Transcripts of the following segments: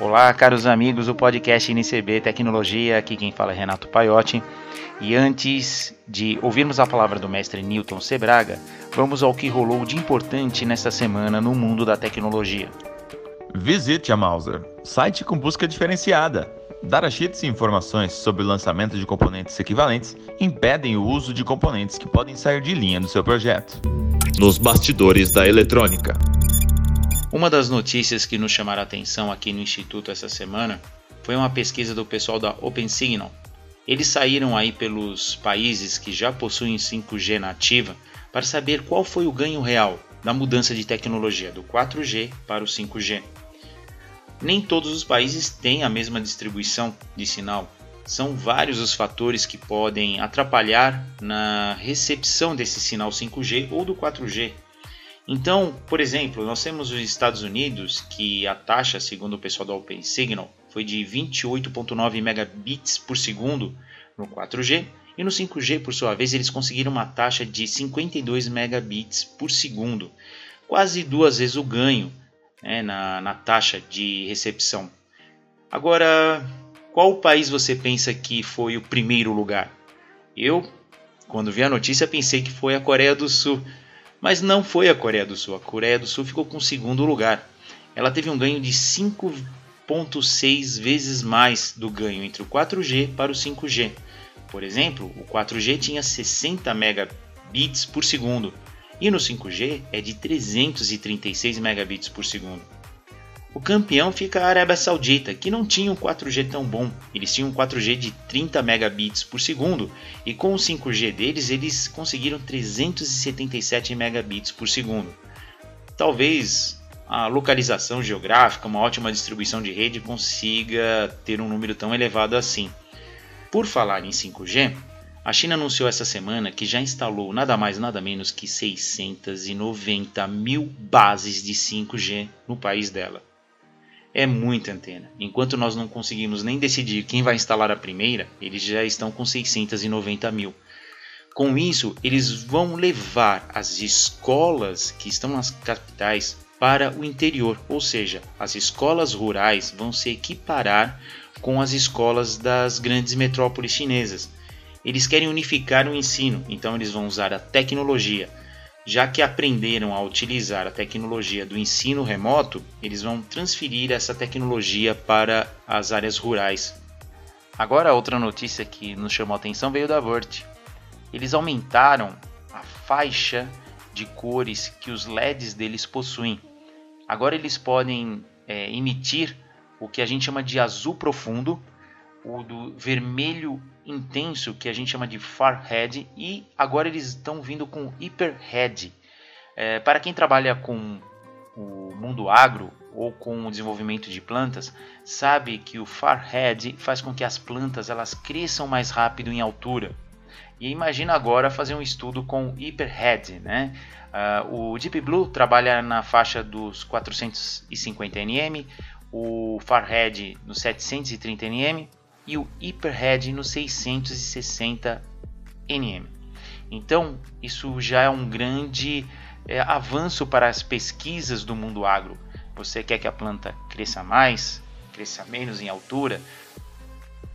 Olá, caros amigos do podcast NCB Tecnologia, aqui quem fala é Renato Paiotti. E antes de ouvirmos a palavra do mestre Newton Sebraga, vamos ao que rolou de importante nesta semana no mundo da tecnologia. Visite a Mauser, site com busca diferenciada. Datasheets e informações sobre o lançamento de componentes equivalentes impedem o uso de componentes que podem sair de linha do seu projeto. Nos bastidores da eletrônica. Uma das notícias que nos chamaram a atenção aqui no Instituto essa semana foi uma pesquisa do pessoal da OpenSignal. Eles saíram aí pelos países que já possuem 5G nativa para saber qual foi o ganho real da mudança de tecnologia do 4G para o 5G. Nem todos os países têm a mesma distribuição de sinal. São vários os fatores que podem atrapalhar na recepção desse sinal 5G ou do 4G então, por exemplo, nós temos os Estados Unidos que a taxa, segundo o pessoal da OpenSignal, foi de 28.9 megabits por segundo no 4G e no 5G, por sua vez, eles conseguiram uma taxa de 52 megabits por segundo, quase duas vezes o ganho né, na, na taxa de recepção. Agora, qual país você pensa que foi o primeiro lugar? Eu, quando vi a notícia, pensei que foi a Coreia do Sul mas não foi a Coreia do Sul. A Coreia do Sul ficou com o segundo lugar. Ela teve um ganho de 5,6 vezes mais do ganho entre o 4G para o 5G. Por exemplo, o 4G tinha 60 megabits por segundo e no 5G é de 336 megabits por segundo. O campeão fica a Arábia Saudita, que não tinha um 4G tão bom. Eles tinham um 4G de 30 megabits por segundo e com o 5G deles eles conseguiram 377 megabits por segundo. Talvez a localização geográfica, uma ótima distribuição de rede consiga ter um número tão elevado assim. Por falar em 5G, a China anunciou essa semana que já instalou nada mais nada menos que 690 mil bases de 5G no país dela é muita antena. Enquanto nós não conseguimos nem decidir quem vai instalar a primeira, eles já estão com 690 mil. Com isso, eles vão levar as escolas que estão nas capitais para o interior, ou seja, as escolas rurais vão se equiparar com as escolas das grandes metrópoles chinesas. Eles querem unificar o ensino, então eles vão usar a tecnologia já que aprenderam a utilizar a tecnologia do ensino remoto, eles vão transferir essa tecnologia para as áreas rurais. Agora, outra notícia que nos chamou a atenção veio da Vert. Eles aumentaram a faixa de cores que os LEDs deles possuem. Agora eles podem é, emitir o que a gente chama de azul profundo, o do vermelho intenso que a gente chama de far red e agora eles estão vindo com hyper red. É, para quem trabalha com o mundo agro ou com o desenvolvimento de plantas, sabe que o far red faz com que as plantas elas cresçam mais rápido em altura. E imagina agora fazer um estudo com hyper red, né? Uh, o Deep Blue trabalha na faixa dos 450 nm, o Far Red no 730 nm e o Hyperhead no 660 nm. Então, isso já é um grande é, avanço para as pesquisas do mundo agro. Você quer que a planta cresça mais, cresça menos em altura,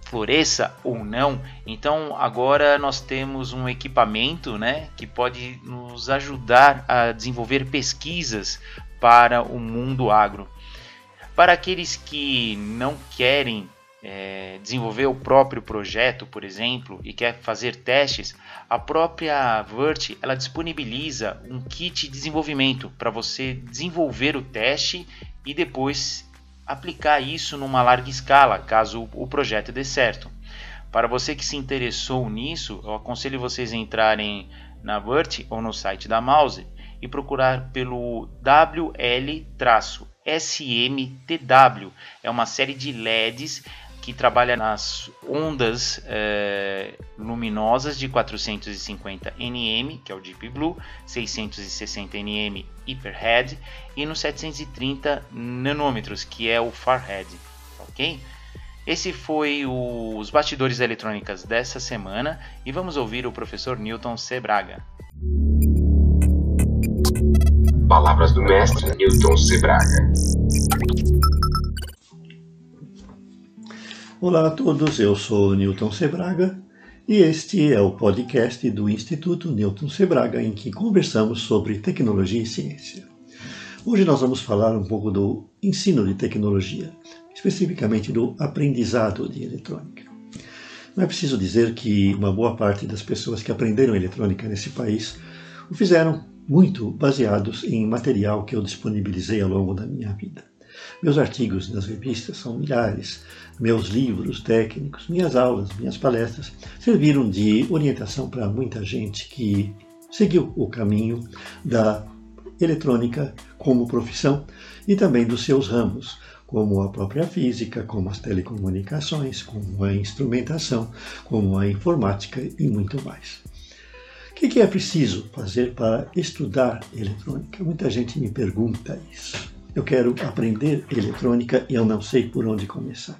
floresça ou não. Então agora nós temos um equipamento né, que pode nos ajudar a desenvolver pesquisas para o mundo agro. Para aqueles que não querem é, desenvolver o próprio projeto, por exemplo, e quer fazer testes, a própria Vert ela disponibiliza um kit de desenvolvimento para você desenvolver o teste e depois aplicar isso numa larga escala, caso o projeto dê certo. Para você que se interessou nisso, eu aconselho vocês a entrarem na Vert ou no site da Mouse e procurar pelo WL-SMTW. É uma série de LEDs que trabalha nas ondas é, luminosas de 450 nm, que é o Deep Blue, 660 nm Hyperhead e no 730 nanômetros, que é o Farhead, ok? Esse foi o, os bastidores eletrônicas dessa semana e vamos ouvir o professor Newton Sebraga. Palavras do mestre Newton Sebraga. Olá a todos, eu sou Newton Sebraga e este é o podcast do Instituto Newton Sebraga em que conversamos sobre tecnologia e ciência. Hoje nós vamos falar um pouco do ensino de tecnologia, especificamente do aprendizado de eletrônica. Não é preciso dizer que uma boa parte das pessoas que aprenderam eletrônica nesse país o fizeram muito baseados em material que eu disponibilizei ao longo da minha vida. Meus artigos nas revistas são milhares, meus livros técnicos, minhas aulas, minhas palestras serviram de orientação para muita gente que seguiu o caminho da eletrônica como profissão e também dos seus ramos, como a própria física, como as telecomunicações, como a instrumentação, como a informática e muito mais. O que é preciso fazer para estudar eletrônica? Muita gente me pergunta isso. Eu quero aprender eletrônica e eu não sei por onde começar.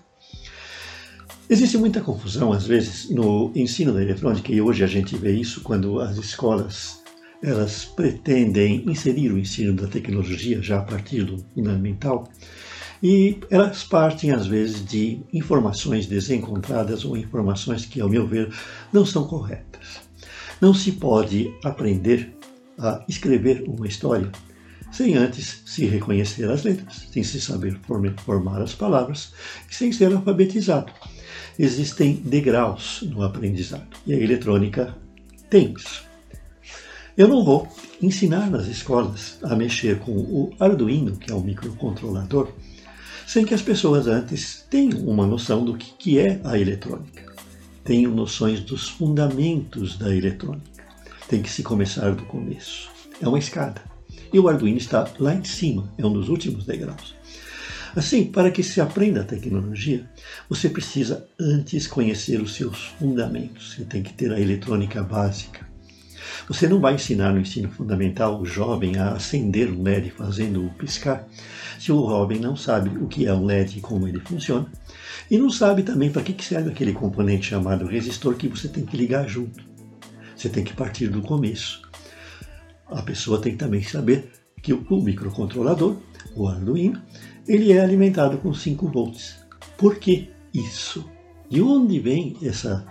Existe muita confusão, às vezes, no ensino da eletrônica, e hoje a gente vê isso quando as escolas elas pretendem inserir o ensino da tecnologia já a partir do fundamental, e elas partem, às vezes, de informações desencontradas ou informações que, ao meu ver, não são corretas. Não se pode aprender a escrever uma história sem antes se reconhecer as letras, sem se saber formar as palavras e sem ser alfabetizado. Existem degraus no aprendizado e a eletrônica tem isso. Eu não vou ensinar nas escolas a mexer com o Arduino, que é o microcontrolador, sem que as pessoas antes tenham uma noção do que é a eletrônica. Tenham noções dos fundamentos da eletrônica. Tem que se começar do começo. É uma escada e o Arduino está lá em cima, é um dos últimos degraus. Assim, para que se aprenda a tecnologia, você precisa antes conhecer os seus fundamentos. Você tem que ter a eletrônica básica. Você não vai ensinar no ensino fundamental o jovem a acender um LED fazendo-o piscar, se o jovem não sabe o que é um LED e como ele funciona, e não sabe também para que serve aquele componente chamado resistor que você tem que ligar junto. Você tem que partir do começo a pessoa tem que também saber que o microcontrolador, o Arduino, ele é alimentado com 5 volts. Por que isso? De onde vem essa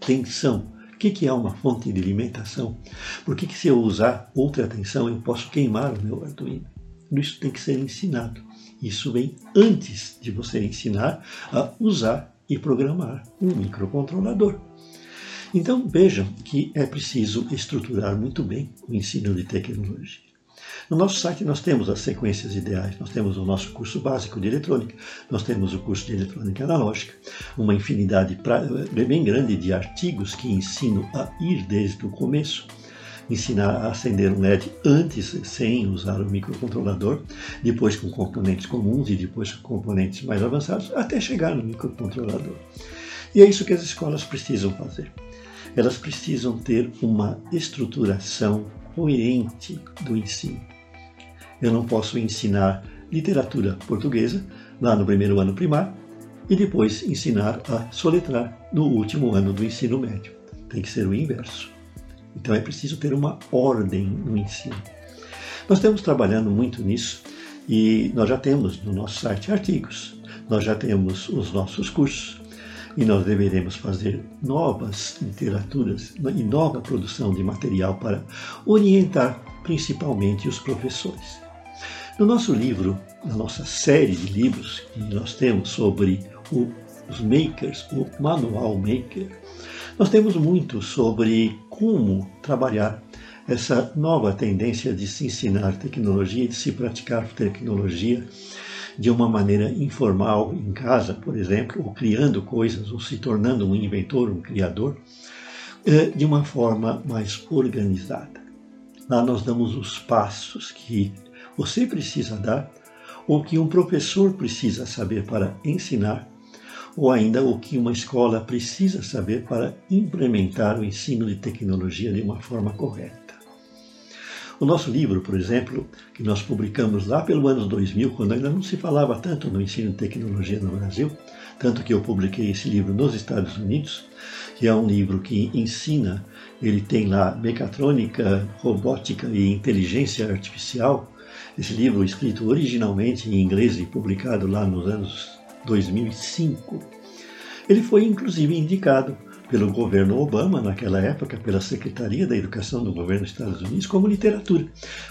tensão? O que é uma fonte de alimentação? Por que, que se eu usar outra tensão eu posso queimar o meu Arduino? Isso tem que ser ensinado. Isso vem antes de você ensinar a usar e programar um microcontrolador. Então vejam que é preciso estruturar muito bem o ensino de tecnologia. No nosso site nós temos as sequências ideais, nós temos o nosso curso básico de eletrônica, nós temos o curso de eletrônica analógica, uma infinidade bem grande de artigos que ensinam a ir desde o começo, ensinar a acender um LED antes sem usar o microcontrolador, depois com componentes comuns e depois com componentes mais avançados, até chegar no microcontrolador. E é isso que as escolas precisam fazer elas precisam ter uma estruturação coerente do ensino. Eu não posso ensinar literatura portuguesa lá no primeiro ano primário e depois ensinar a soletrar no último ano do ensino médio. Tem que ser o inverso. Então é preciso ter uma ordem no ensino. Nós estamos trabalhando muito nisso e nós já temos no nosso site artigos, nós já temos os nossos cursos, e nós deveremos fazer novas literaturas e nova produção de material para orientar principalmente os professores. No nosso livro, na nossa série de livros que nós temos sobre o, os makers, o manual maker, nós temos muito sobre como trabalhar essa nova tendência de se ensinar tecnologia de se praticar tecnologia de uma maneira informal em casa, por exemplo, ou criando coisas, ou se tornando um inventor, um criador, eh, de uma forma mais organizada. Lá nós damos os passos que você precisa dar, ou que um professor precisa saber para ensinar, ou ainda o que uma escola precisa saber para implementar o ensino de tecnologia de uma forma correta. O nosso livro, por exemplo, que nós publicamos lá pelo ano 2000, quando ainda não se falava tanto no ensino de tecnologia no Brasil, tanto que eu publiquei esse livro nos Estados Unidos, que é um livro que ensina, ele tem lá mecatrônica, robótica e inteligência artificial. Esse livro escrito originalmente em inglês e publicado lá nos anos 2005. Ele foi inclusive indicado pelo governo Obama, naquela época, pela Secretaria da Educação do governo dos Estados Unidos, como literatura,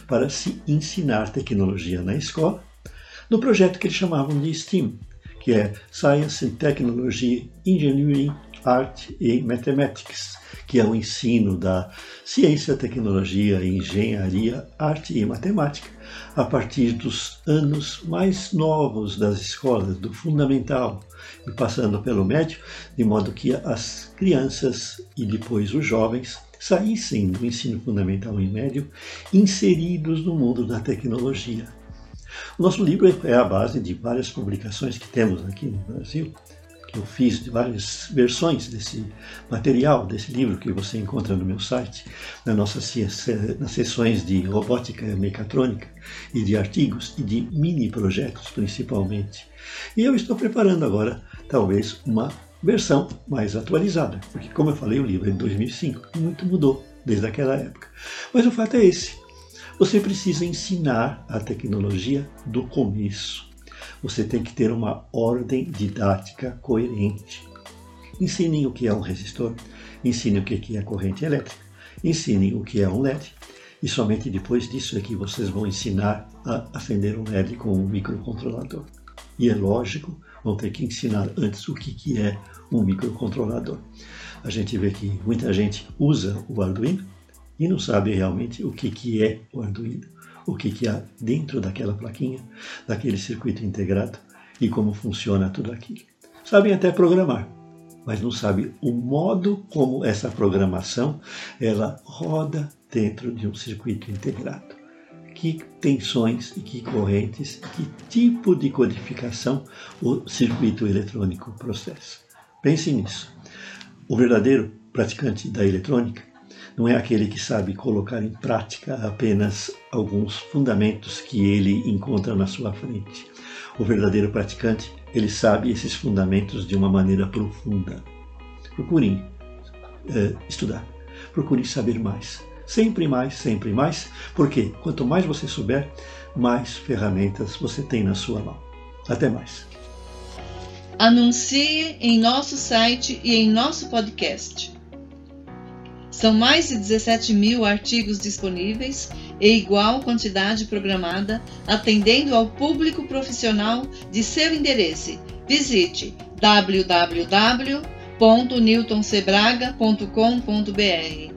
para se ensinar tecnologia na escola, no projeto que eles chamavam de STEAM, que é Science and Technology, Engineering, Art e Mathematics, que é o ensino da ciência, tecnologia, engenharia, arte e matemática, a partir dos anos mais novos das escolas, do fundamental, e passando pelo médio, de modo que as crianças e depois os jovens saíssem do ensino fundamental e médio inseridos no mundo da tecnologia. O nosso livro é a base de várias publicações que temos aqui no Brasil, que eu fiz de várias versões desse material, desse livro que você encontra no meu site, na nossas nas sessões de robótica e mecatrônica e de artigos e de mini projetos principalmente. E eu estou preparando agora talvez uma versão mais atualizada, porque como eu falei, o livro é de 2005 e muito mudou desde aquela época. Mas o fato é esse. Você precisa ensinar a tecnologia do começo você tem que ter uma ordem didática coerente. Ensinem o que é um resistor, ensinem o que é corrente elétrica, ensinem o que é um LED, e somente depois disso é que vocês vão ensinar a acender um LED com um microcontrolador. E é lógico, vão ter que ensinar antes o que é um microcontrolador. A gente vê que muita gente usa o Arduino e não sabe realmente o que é o Arduino o que, que há dentro daquela plaquinha, daquele circuito integrado e como funciona tudo aquilo. Sabem até programar, mas não sabem o modo como essa programação ela roda dentro de um circuito integrado. Que tensões e que correntes, que tipo de codificação o circuito eletrônico processa. Pense nisso. O verdadeiro praticante da eletrônica não é aquele que sabe colocar em prática apenas alguns fundamentos que ele encontra na sua frente. O verdadeiro praticante, ele sabe esses fundamentos de uma maneira profunda. Procurem é, estudar, procurem saber mais. Sempre mais, sempre mais, porque quanto mais você souber, mais ferramentas você tem na sua mão. Até mais. Anuncie em nosso site e em nosso podcast. São mais de 17 mil artigos disponíveis e igual quantidade programada, atendendo ao público profissional de seu interesse. Visite www.newtonsebraga.com.br